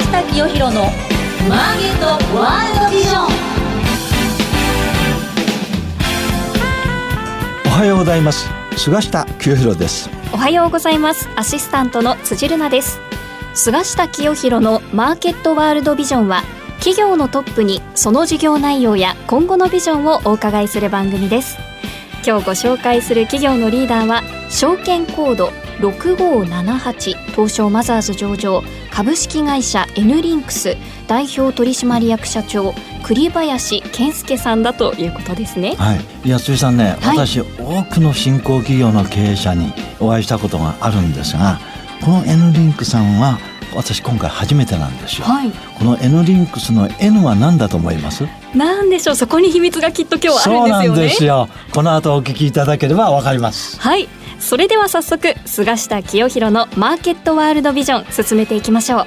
下清弘のマーケットワールドビジョン。おはようございます。菅下清弘です。おはようございます。アシスタントの辻るなです。菅下清弘のマーケットワールドビジョンは企業のトップにその事業内容や今後のビジョンをお伺いする番組です。今日ご紹介する企業のリーダーは証券コード6578東証マザーズ上場株式会社 N リンクス代表取締役社長栗林健介さんだということですね。はい、安井さんね、はい、私多くの新興企業の経営者にお会いしたことがあるんですがこの N リンクさんは私今回初めてなんですよ、はい、この N リンクスの N は何だと思います？なんでしょう？そこに秘密がきっと今日はあるんですよね。そうなんですよ。この後お聞きいただければわかります。はい。それでは早速菅下清弘のマーケットワールドビジョン進めていきましょう。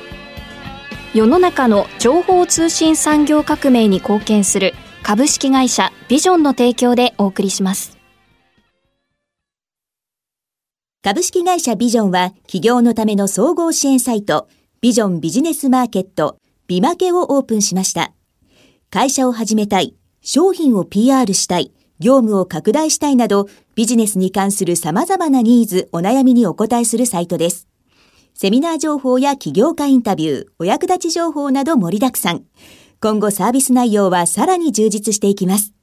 世の中の情報通信産業革命に貢献する株式会社ビジョンの提供でお送りします。株式会社ビジョンは企業のための総合支援サイトビジョンビジネスマーケットビマケをオープンしました会社を始めたい商品を PR したい業務を拡大したいなど、ビジネスに関する様々なニーズ、お悩みにお答えするサイトです。セミナー情報や起業家インタビュー、お役立ち情報など盛りだくさん。今後サービス内容はさらに充実していきます。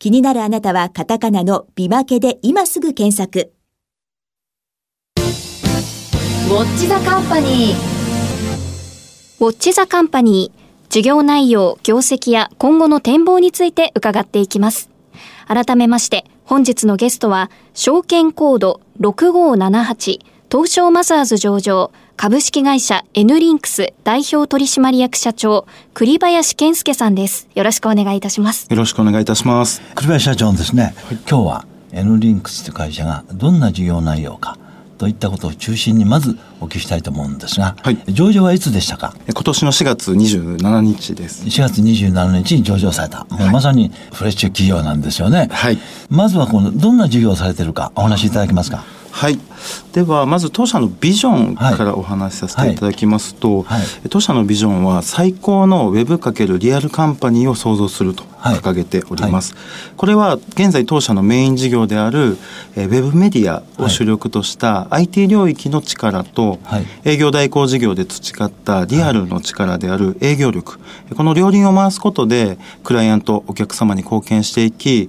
気になるあなたはカタカナのビマケで今すぐ検索。ウォッチザカンパニー。ウォッチザカンパニー。事業内容、業績や今後の展望について伺っていきます。改めまして、本日のゲストは、証券コード6578、東証マザーズ上場、株式会社 N リンクス代表取締役社長、栗林健介さんです。よろしくお願いいたします。よろしくお願いいたします。栗林社長ですね、はい、今日は N リンクスという会社がどんな事業内容か、といったことを中心にまずお聞きしたいと思うんですが、はい、上場はいつでしたか？今年の4月27日です。4月27日に上場された、もうまさにフレッシュ企業なんですよね、はい、まずはこのどんな事業をされてるかお話しいただけますか？はいではまず当社のビジョンからお話しさせていただきますと、はい。はい、当社のビジョンは最高のウェブ×リアルカンパニーを創造すると掲げております、はい、これは現在当社のメイン事業であるウェブメディアを主力とした IT 領域の力と、営業代行事業で培ったリアルの力である営業力。この両輪を回すことでクライアントお客様に貢献していき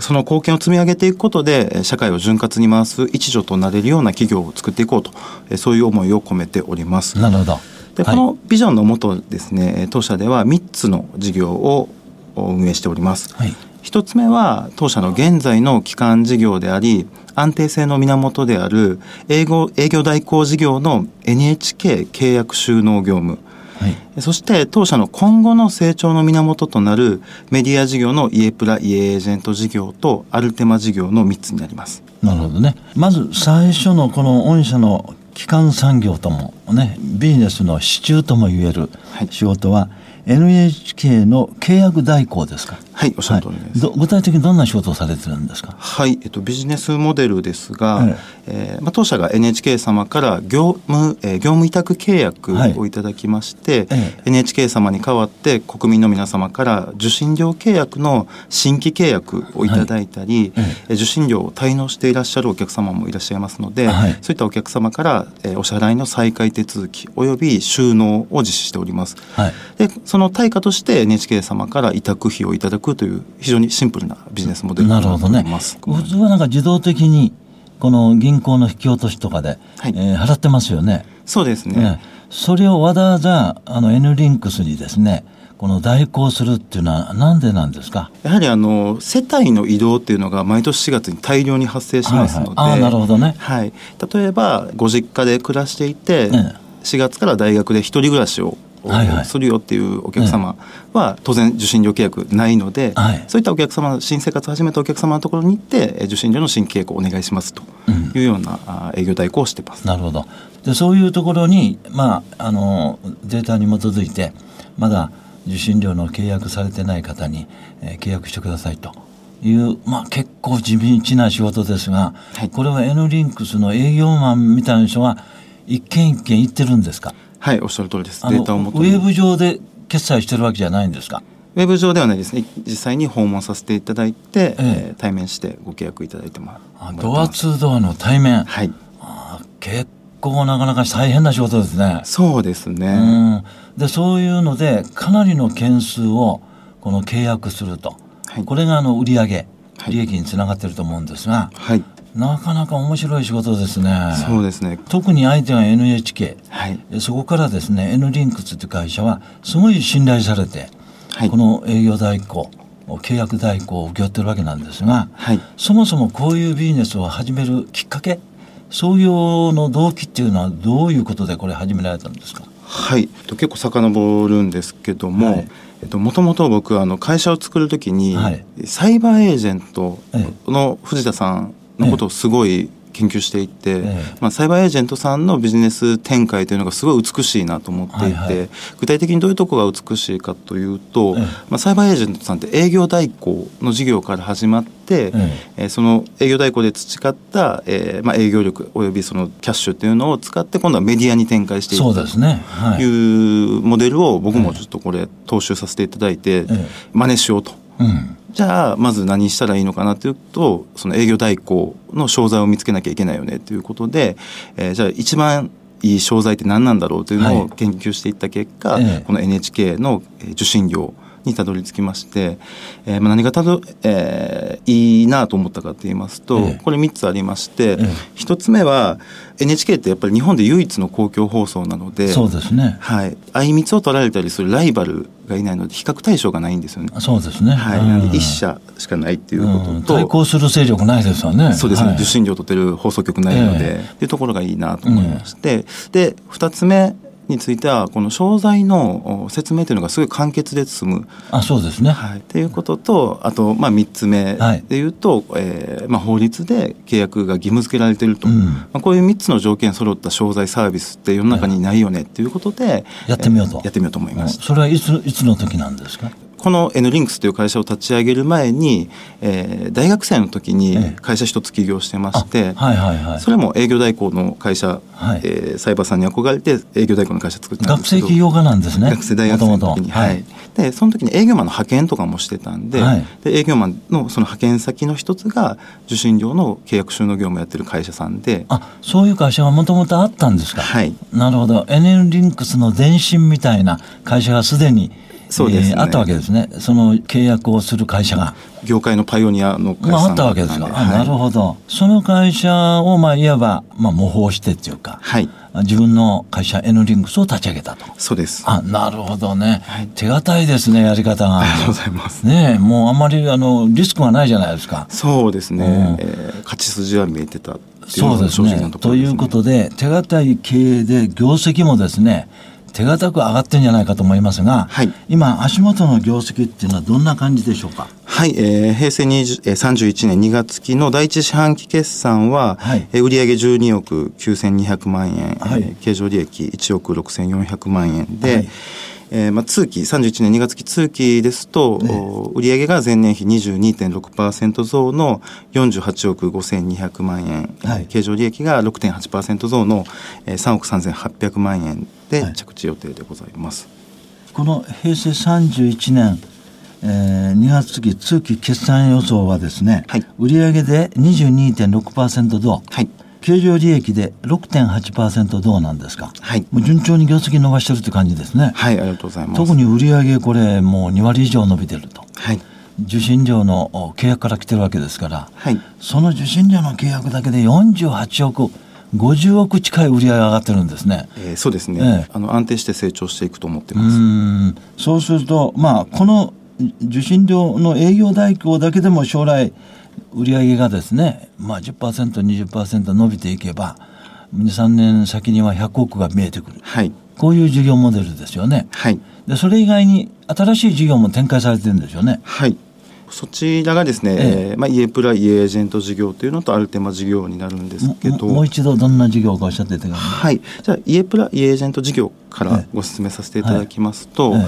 その貢献を積み上げていくことで社会を潤滑に回す一助となれるような企業を作っていこうとそういう思いを込めております。なるほどでこのビジョンのもとですね当社では3つの事業を運営しております。はい、1つ目は当社の現在の基幹事業であり安定性の源である営業営業代行事業の NHK 契約収納業務はい、そして当社の今後の成長の源となるメディア事業のイエプライエージェント事業とアルテマ事業の3つになります。なるほどね。まず最初のこの御社の基幹産業ともねビジネスの支柱ともいえる仕事は、はい NHK の契約代行ですか？はいおっしゃる通りです、はい、具体的にどんな仕事をされてるんですか？はい、えっと、ビジネスモデルですが、ええー、まあ、当社が NHK 様から業務,、えー、業務委託契約をいただきまして、はいええ、NHK 様に代わって国民の皆様から受信料契約の新規契約をいただいたり、はい。え受信料を滞納していらっしゃるお客様もいらっしゃいますので、はい、そういったお客様から、えー、お支払いの再開手続きおよび収納を実施しております。はい、でその対価として NHK 様から委託費をいただくという非常にシンプルなビジネスモデルになっております。普通はなんか自動的にこの銀行の引き落としとかで、はい、えー、払ってますよね。そうですね。ねそれをわざわざあの N リンクスにですね、この代行するっていうのはなんでなんですか？やはりあの世帯の移動っていうのが毎年4月に大量に発生しますので、はいはい、あなるほどね、はい、例えばご実家で暮らしていて、ね、4月から大学で一人暮らしをするよっていうお客様は当然受信料契約ないので、そういったお客様新生活を始めたお客様のところに行って受信料の新契約をお願いしますというような営業代行をしてます。なるほど。でそういうところに、まあ、あのデータに基づいてまだ受信料の契約されてない方に、えー、契約してくださいという、まあ、結構地道な仕事ですが、はい、これは N リンクスの営業マンみたいな人が一件一件行ってるんですか？はいおっしゃる通りです。データをもとウェブ上で決済してるわけじゃないんですか？ウェブ上ではないですね。実際に訪問させていただいて、ええ。ー、対面してご契約いただいてます。ドアツードアの対面。はい。あ結構なかなか大変な仕事ですね。そうですね。でそういうのでかなりの件数をこの契約すると、はい、これがあの売上利益につながってると思うんですが、はい、なかなか面白い仕事ですね。そうですね。特に相手は NHK。はい。そこからですね、N リンクスという会社はすごい信頼されて、はい、この営業代行、契約代行を請け負ってるわけなんですが、はい、そもそもこういうビジネスを始めるきっかけ、創業の動機っていうのはどういうことでこれ始められたんですか？はい、結構遡るんですけども、はいえっと、もともと僕あの会社を作る時に、はい、サイバーエージェントの藤田さんのことをすごい研究していて、ええ、まあ、サイバーエージェントさんのビジネス展開というのがすごい美しいなと思っていて、はいはい、具体的にどういうところが美しいかというと、え、まあ、サイバーエージェントさんって営業代行の事業から始まって、えその営業代行で培った、えーまあ、営業力およびそのキャッシュっていうのを使って今度はメディアに展開していくとい。うモデルを僕もちょっとこれ踏襲させていただいて真似しようと。うんじゃあまず何したらいいのかなというとその営業代行の商材を見つけなきゃいけないよねということで、えー、じゃあ一番いい商材って何なんだろうというのを研究していった結果、はい、この NHK の受信料にたどり着きまして、えー、まあ何がたど、えー、いいなと思ったかと言いますと、えこれ3つありまして、え1つ目は NHK ってやっぱり日本で唯一の公共放送なのでそうですね、はい、相密を取られたりするライバルがいないので比較対象がないんですよね。そうですね。はい。なんで一社しかないっていうことと、対抗する勢力ないですよね。そうですね。はい、受信料取ってる放送局ないので、えー、っていうところがいいなと思いまして、で二つ目についてはこの商材の説明というのがすごい簡潔で済む。あそうですね。はい、っていうこととあとまあ3つ目でいうと、はい、えー、まあ、法律で契約が義務付けられていると、うん、まあ、こういう3つの条件揃った商材サービスって世の中にないよねっていうことで、やってみようと、やってみようと思います。それはいついつの時なんですか？この N リンクスという会社を立ち上げる前に、えー、大学生の時に会社一つ起業してまして、はいはいはい、それも営業代行の会社、はい、えー、サイバーさんに憧れて営業代行の会社作ったんですけど学生起業家なんですね。学生大学生の時にはい、でその時に営業マンの派遣とかもしてたんではい、で営業マンのその派遣先の一つが受信料の契約収納業務をやってる会社さんであそういう会社がもともとあったんですか。はい。なるほど。NN リンクスの前身みたいな会社がすでにそうです、ね、あったわけですね。その契約をする会社が。業界のパイオニアの会社まあ、あったわけですか、はい、なるほど。その会社をまあいわば、まあ、模倣してっていうか、はい、自分の会社 N リンクスを立ち上げたと。そうです。あなるほどね、はい、手堅いですねやり方が。ありがとうございます。ねもうあんまりあのリスクがないじゃないですか。そうですね、うん、えー、勝ち筋は見えてたそうですね、ね、ということで手堅い経営で業績もですね手堅く上がってんじゃないかと思いますが、はい、今足元の業績っていうのはどんな感じでしょうか？はい、えー、平成20、えー、31年2月期の第一四半期決算は、はい、えー、売上12億9200万円、はい、えー、経常利益1億6400万円で、はい。えーまあ、通期31年2月期通期ですと、ね、売上が前年比22.6%増の48億5200万円、はい、経常利益が6.8%増の3億3800万円で着地予定でございます。はい、この平成31年えー、2月期通期決算予想はですね、はい、売上で22.6%増、はい、経常利益で6.8%どうなんですか、はい、もう順調に業績伸ばしてるって感じですね。はいありがとうございます。特に売上これもう2割以上伸びてると。はい。受信料の契約から来てるわけですから、はい、その受信料の契約だけで48億50億近い売り上げ上がってるんですね。えー、そうですね、えー、あの安定して成長していくと思ってますうんそうすると、まあ、この受信料の営業代行だけでも将来売上がですね、まあ10%、20%伸びていけば、2、3年先には100億が見えてくる。はい。こういう事業モデルですよね。はい。で、それ以外に新しい事業も展開されてるんですよね。はい。そちらがですね、ええ。まあ、イエプライエージェント事業というのとアルテマ事業になるんですけどもう一度どんな事業かおっしゃっててはい。じゃあイエプライエージェント事業からご説明させていただきますと、え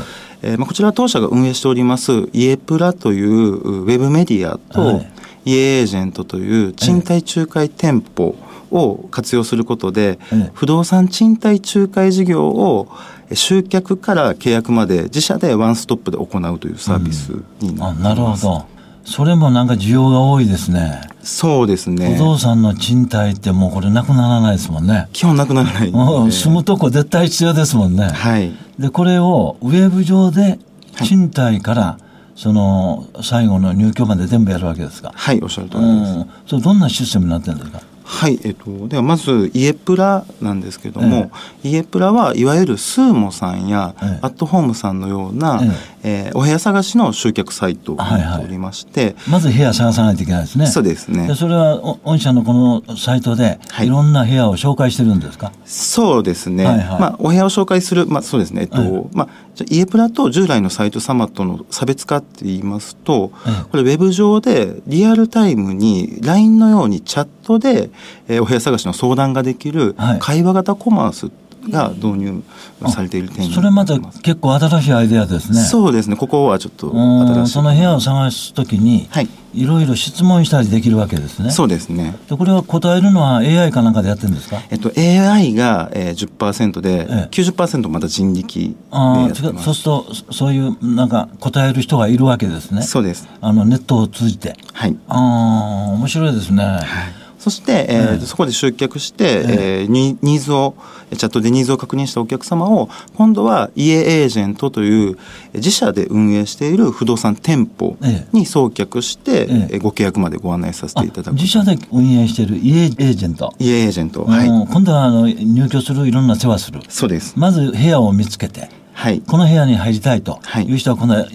え。えーまあ、こちら当社が運営しておりますイエプラというウェブメディアと、はい。イエージェントという賃貸仲介店舗を活用することで、不動産賃貸仲介事業を集客から契約まで自社でワンストップで行うというサービスになってます、うん、なるほど。それもなんか需要が多いですね。そうですね。不動産の賃貸ってもうこれなくならないですもんね。基本なくならない住むとこ絶対必要ですもんね。はい。でこれをウェブ上で賃貸から、はい、その最後の入居まで全部やるわけですか。はいおっしゃる通りです、うん、それどんなシステムになってるんですか？はい、えっと、ではまず家プラなんですけども、ええ、家プラはいわゆるスーモさんや、え、アットホームさんのような、ええ。ー、お部屋探しの集客サイトになっておりまして、はいはい、まず部屋探さないといけないですね。そうですね。それは御社のこのサイトで、い、ろんな部屋を紹介してるんですか？そうですね、はいはい、まあ、お部屋を紹介する、まあ、そうですね、えっとまあ、じゃ家プラと従来のサイト様との差別化って言いますと、これウェブ上でリアルタイムに LINE のようにチャットで、えー、お部屋探しの相談ができる会話型コマースが導入されている点それまた結構新しいアイデアですね。そうですね。ここはちょっと新しい。その部屋を探すときに、はい、いろいろ質問したりできるわけですね。そうですね。でこれは答えるのは AI かなんかでやってるんですか、えっと、AI が、えー、10%で、ええ、90%また人力でやってます。そうするとそういうなんか答える人がいるわけですね。そうです。あのネットを通じて。はい。ああ面白いですね、はいそして、えー、そこで集客して、えー、ニーズをチャットでニーズを確認したお客様を今度は家エージェントという自社で運営している不動産店舗に送客して、ええ、ご契約までご案内させていただく。自社で運営している家エージェント。家エージェント、はい、今度はあの入居するいろんな世話する。そうです。まず部屋を見つけてはい、この部屋に入りたいとい。う人はこの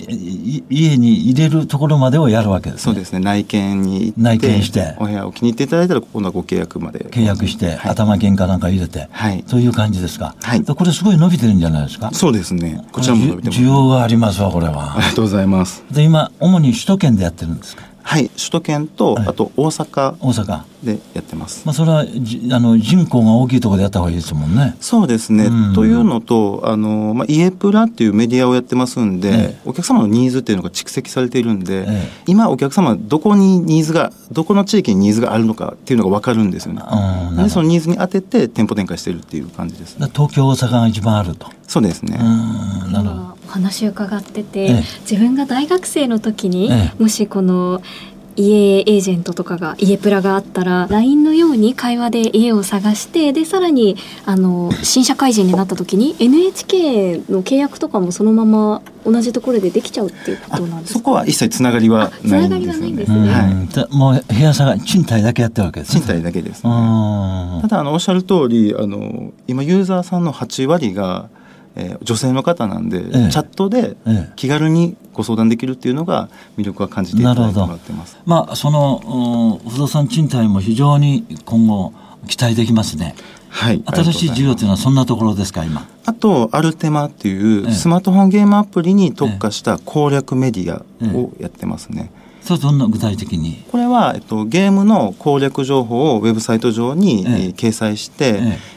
家に入れるところまでをやるわけです、ね、そうですね。内見に内見して。お部屋を気に入っていただいたら今度はご契約まで。契約して、はい、頭金かなんか入れて、はい、という感じですか、はい、これすごい伸びてるんじゃないですか？そうですね。こちらも伸びてます。需要がありますわこれは。ありがとうございます。で今主に首都圏でやってるんですか？はい。首都圏と、はい、あと大阪。大阪でやってます、まあ、それはじあの人口が大きいところでやった方がいいですもんね。そうですね、うん、というのとあの、まあ、イエプラっていうメディアをやってますんで、ええ、お客様のニーズっていうのが蓄積されているんで、え、今お客様どこにニーズがどこの地域にニーズがあるのかっていうのが分かるんですよね、うん、でそのニーズに当てて店舗展開してるっていう感じです、ね、東京大阪が一番あると。そうですね。なるほど。お話伺ってて、自分が大学生の時に、もしこの家エージェントとかが家プラがあったら LINE のように会話で家を探してでさらにあの新社会人になった時に NHK の契約とかもそのまま同じところでできちゃうっていうことなんですそこは一切つながりはないんですよね。はい、もう部屋探賃貸だけやってるわけですね。賃貸だけです、ね、ただあのおっしゃる通りあの今ユーザーさんの8割がえー、女性の方なんで、ええ、チャットで気軽にご相談できるっていうのが魅力は感じていただいてもらってます。まあその不動産賃貸も非常に今後期待できますね。はい、新しい事業というのはそんなところですか今。あとアルテマっていうスマートフォンゲームアプリに特化した攻略メディアをやってますね。えそれどんな具体的に？これは、えっと、ゲームの攻略情報をウェブサイト上に、ええ。掲載して、ええ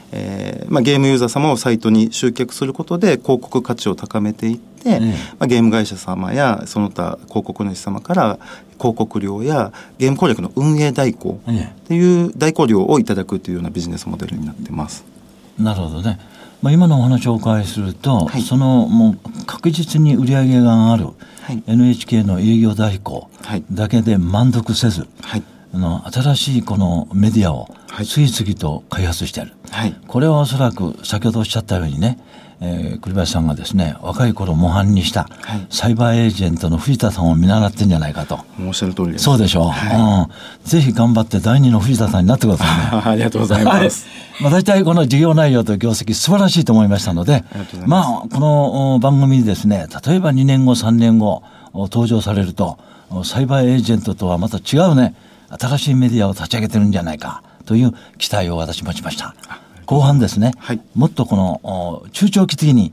ー、まあ、ゲームユーザー様をサイトに集客することで広告価値を高めていって、えまあ、ゲーム会社様やその他広告主様から広告料やゲーム攻略の運営代行っていう代行料をいただくというようなビジネスモデルになってます。なるほどね。まあ、今のお話をお伺いすると、はい、そのもう確実に売り上げがある NHK の営業代行だけで満足せず、はい、あの新しいこのメディアを次々と開発している、はい、これはおそらく先ほどおっしゃったようにねえー、栗林さんがですね若い頃模範にした、はい、サイバーエージェントの藤田さんを見習ってんじゃないかと。おっしゃる通りです。そうでしょう、はい、うん、ぜひ頑張って第二の藤田さんになってくださいね。ありがとうござい。ます、まあ、大体この事業内容と業績素晴らしいと思いましたのでまあこの番組にですね例えば2年後3年後登場されるとサイバーエージェントとはまた違うね新しいメディアを立ち上げてるんじゃないかという期待を私持ちました。後半ですね、はい、もっとこの中長期的に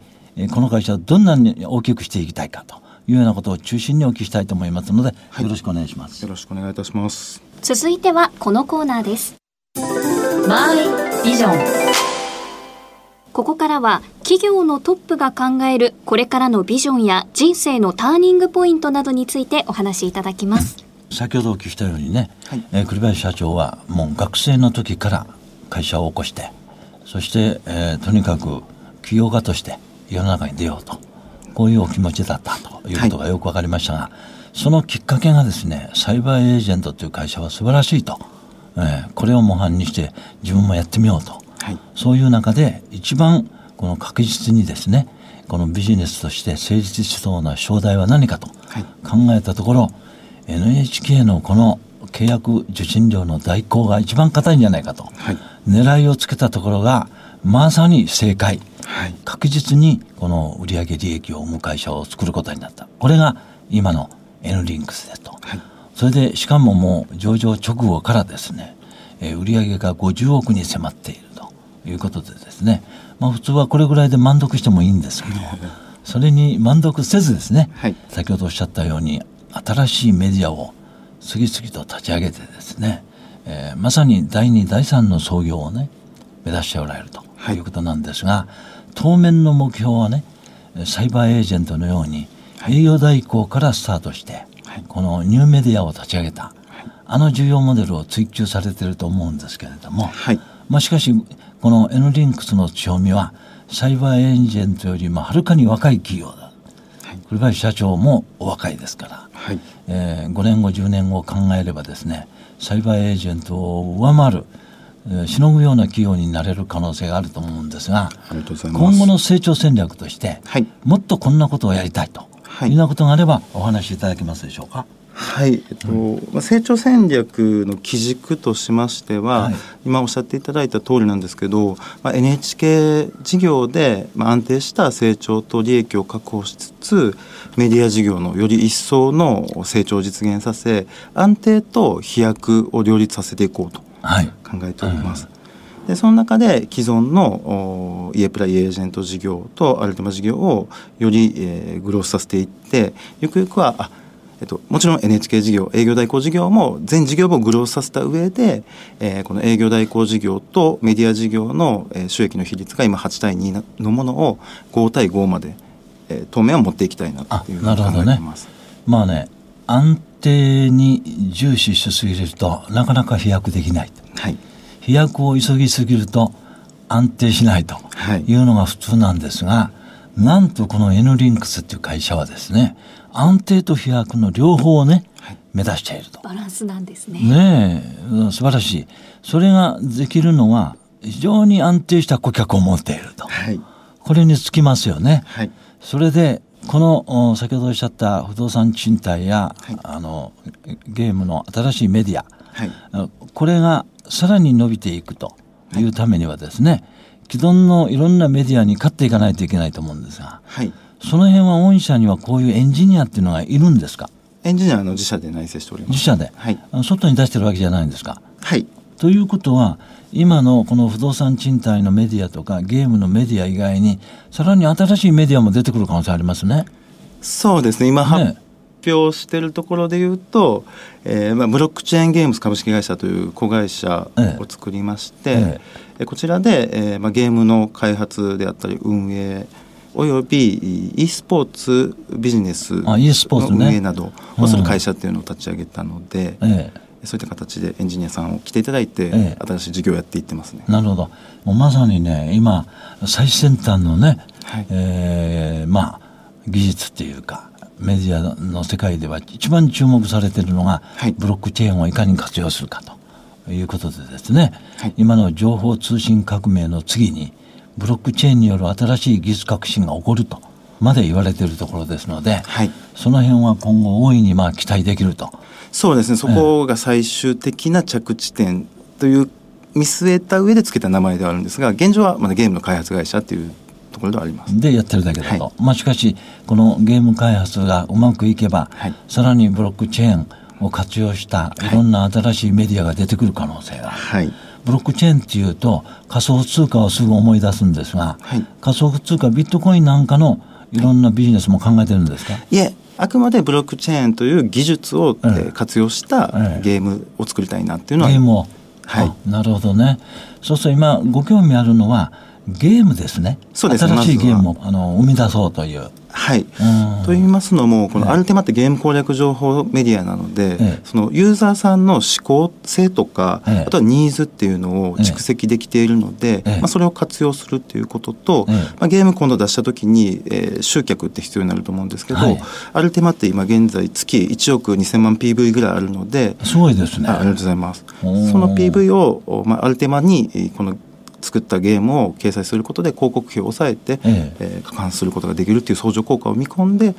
この会社をどんなに大きくしていきたいかというようなことを中心にお聞きしたいと思いますので、はい、よろしくお願いします。よろしくお願いいたします。続いてはこのコーナーです。マイビジョン。ここからは企業のトップが考えるこれからのビジョンや人生のターニングポイントなどについてお話しいただきます先ほどお聞きしたようにね、はい、えー、栗林社長はもう学生の時から会社を起こしてそして、えー、とにかく起業家として世の中に出ようとこういうお気持ちだったということがよく分かりましたが、はい、そのきっかけがですねサイバーエージェントという会社は素晴らしいと、えー、これを模範にして自分もやってみようと、はい、そういう中で一番この確実にですねこのビジネスとして成立しそうな商題は何かと考えたところ、はい、NHK のこの契約受信料の代行が一番硬いんじゃないかと、はい、狙いをつけたところがまさに正解、はい、確実にこの売上利益を生む会社を作ることになった。これが今の N リンクスですと、はい、それでしかももう上場直後からですね、えー、売上が50億に迫っていると。いうことでですね、まあ、普通はこれぐらいで満足してもいいんですけどそれに満足せずですね、はい、先ほどおっしゃったように新しいメディアを次々と立ち上げてですね、えー、まさに第2第3の創業をね目指しておられるとい。うことなんですが、はい、当面の目標はねサイバーエージェントのように営業代行からスタートして、はい、このニューメディアを立ち上げた、あの重要モデルを追求されていると思うんですけれども、まあ、しかしこの N リンクスの強みはサイバーエージェントよりもはるかに若い企業だ、はい、栗林社長もお若いですから、はい、えー、5年後10年後を考えればですねサイバーエージェントを上回るしのぐような企業になれる可能性があると思うんですが今後の成長戦略として、はい、もっとこんなことをやりたいというようなことがあればお話しいただけますでしょうか？はい、えっと、まあ、成長戦略の基軸としましては、はい、今おっしゃっていただいた通りなんですけど、まあ、NHK 事業で、まあ、安定した成長と利益を確保しつつメディア事業のより一層の成長を実現させ安定と飛躍を両立させていこうと考えております。はいでその中で既存のイエプライエージェント事業とアルテマ事業をより、えー、グロースさせていってゆくゆくはあえっと、もちろん NHK 事業営業代行事業も全事業をグロースさせた上で、えー、この営業代行事業とメディア事業の、えー、収益の比率が今8対2のものを5対5まで、えー、当面は持っていきたいなというふうに考えてます。ね、まあね安定に重視しすぎるとなかなか飛躍できない、はい、飛躍を急ぎすぎると安定しないとい。うのが普通なんですが、はい、なんとこの N リンクスっていう会社はですね安定と飛躍の両方をね、はい、目指していると。バランスなんですね。ねえ、素晴らしい。それができるのは、非常に安定した顧客を持っていると。はい、これにつきますよね。はい、それで、この先ほどおっしゃった不動産賃貸や、はい、あのゲームの新しいメディア、はい、これがさらに伸びていくというためにはですね、既存のいろんなメディアに勝っていかないといけないと思うんですが、はい、その辺は御社にはこういうエンジニアっていうのがいるんですか？エンジニアの自社で内製しております。自社で、はい、外に出してるわけじゃないんですか？はい。ということは今のこの不動産賃貸のメディアとかゲームのメディア以外にさらに新しいメディアも出てくる可能性ありますね。そうですね。今発表してるところで言うと、えーまあ、ブロックチェーンゲームズ株式会社という子会社を作りまして、ええ。こちらで、えーまあ、ゲームの開発であったり運営および e スポーツビジネスの運営などをする会社っていうのを立ち上げたので、ええ、そういった形でエンジニアさんを来ていただいて、え、新しい事業をやっていってますね。なるほど。もうまさにね今最先端のね、はい、えー、まあ技術っていうかメディアの世界では一番注目されているのが、はい、ブロックチェーンをいかに活用するかということでですね、はい、今の情報通信革命の次にブロックチェーンによる新しい技術革新が起こるとまで言われているところですので、はい、その辺は今後大いにまあ期待できると。そうですね。そこが最終的な着地点という見据えた上で付けた名前ではあるんですが現状はまだゲームの開発会社っていうところではあります。でやってるだけだと、はい、まあしかしこのゲーム開発がうまくいけば、はい、さらにブロックチェーンを活用したいろんな新しいメディアが出てくる可能性がはいブロックチェーンっていうと仮想通貨をすぐ思い出すんですが、はい、仮想通貨ビットコインなんかのいろんなビジネスも考えてるんですか？いえあくまでブロックチェーンという技術を、えー、活用したゲームを作りたいなっていうのは、ゲームを。はい、なるほどね。そうすると今ご興味あるのはゲームですね。そうです新しいゲームを、あの生み出そうという。はい、と言いますのもこのアルテマってゲーム攻略情報メディアなので、ええ、そのユーザーさんの思考性とか、え、あとはニーズっていうのを蓄積できているので、まあ、それを活用するっていうことと、まあ、ゲーム今度出した時に、えー、集客って必要になると思うんですけど、はい、アルテマって今現在月1億2000万 PV ぐらいあるのですごいですね。ありがとうございます。その PV を、まあ、アルテマにこの作ったゲームを掲載することで広告費を抑えて、ええ。えー、加算することができるっていう相乗効果を見込んで、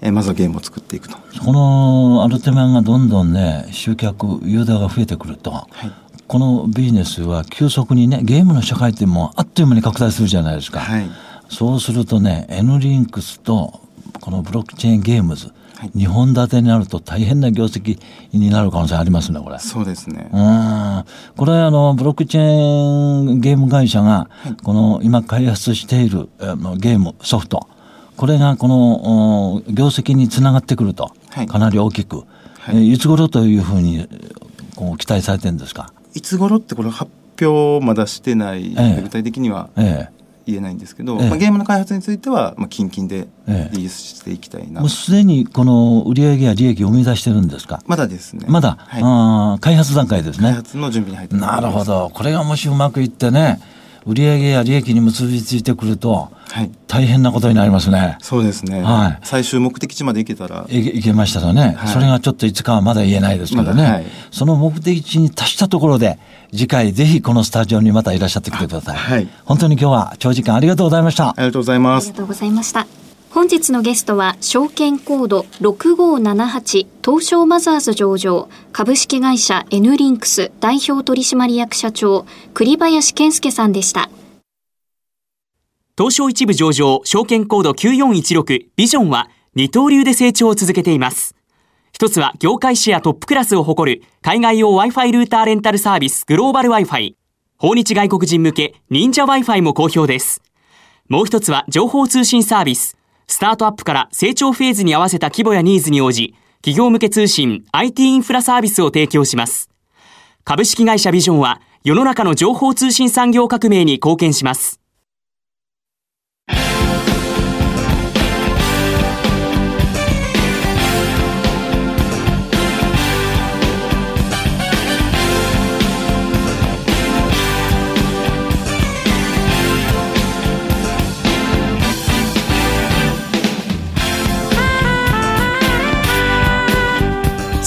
えー、まずはゲームを作っていくと。このアルテマがどんどんね集客ユーザーが増えてくると、はい、このビジネスは急速にねゲームの社会ってもうあっという間に拡大するじゃないですか、はい、そうするとね N リンクスとこのブロックチェーンゲームズはい、2本立てになると大変な業績になる可能性ありますね、これ。そうですね。うん。これ、あの、ブロックチェーンゲーム会社が、この今開発しているゲーム、ソフト、これがこの業績につながってくると、かなり大きく、はい、いつ頃というふうにこう期待されてるんですか？いつ頃ってこれ発表まだしてない、ええ、具体的には、ええ、言えないんですけど、ええ、まあ、ゲームの開発については、まあ、近々でリリースしていきたいな、もうすでにこの売上や利益を生み出してるんですか？まだですね。まだ、はい、あ開発段階ですね。開発の準備に入ってなるほど。これがもしうまくいってね売上や利益に結びついてくると、はい、大変なことになりますね。そうですね。はい。最終目的地まで行けたら。いけましたとね、はい、それがちょっといつかはまだ言えないですけどね。まはい、その目的地に達したところで、次回ぜひこのスタジオにまたいらっしゃってきてください。はい。本当に今日は長時間ありがとうございました。ありがとうございます。ありがとうございました。本日のゲストは証券コード6578東証マザーズ上場株式会社 N リンクス代表取締役社長栗林健介さんでした。東証一部上場証券コード9416ビジョンは二刀流で成長を続けています。一つは業界シェアトップクラスを誇る海外用 Wi-Fi ルーターレンタルサービスグローバル Wi-Fi 訪日外国人向け忍者 Wi-Fi も好評です。もう一つは情報通信サービススタートアップから成長フェーズに合わせた規模やニーズに応じ、企業向け通信 IT インフラサービスを提供します。株式会社ビジョンは世の中の情報通信産業革命に貢献します。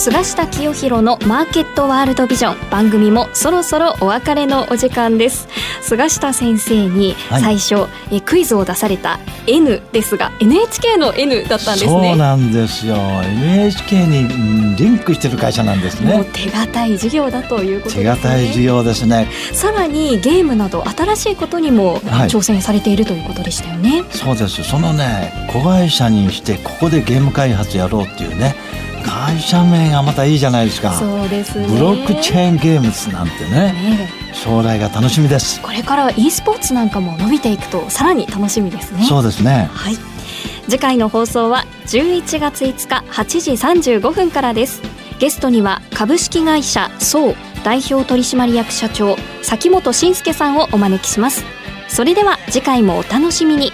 菅下清弘のマーケットワールドビジョン。番組もそろそろお別れのお時間です。菅下先生に最初、はい、えクイズを出された N ですが NHK の N だったんですね。そうなんですよ。NHK にリンクしてる会社なんですね。もう手堅い事業だということですね。手堅い事業ですね。さらにゲームなど新しいことにも挑戦されているということでしたよね、はい、そうです。そのね子会社にしてここでゲーム開発やろうっていうね会社名がまたいいじゃないですか。そうですね。ブロックチェーンゲームズなんてね、ね、将来が楽しみです。これから e スポーツなんかも伸びていくとさらに楽しみですね。そうですね。はい。次回の放送は11月5日8時35分からです。ゲストには株式会社総代表取締役社長崎本慎介さんをお招きします。それでは次回もお楽しみに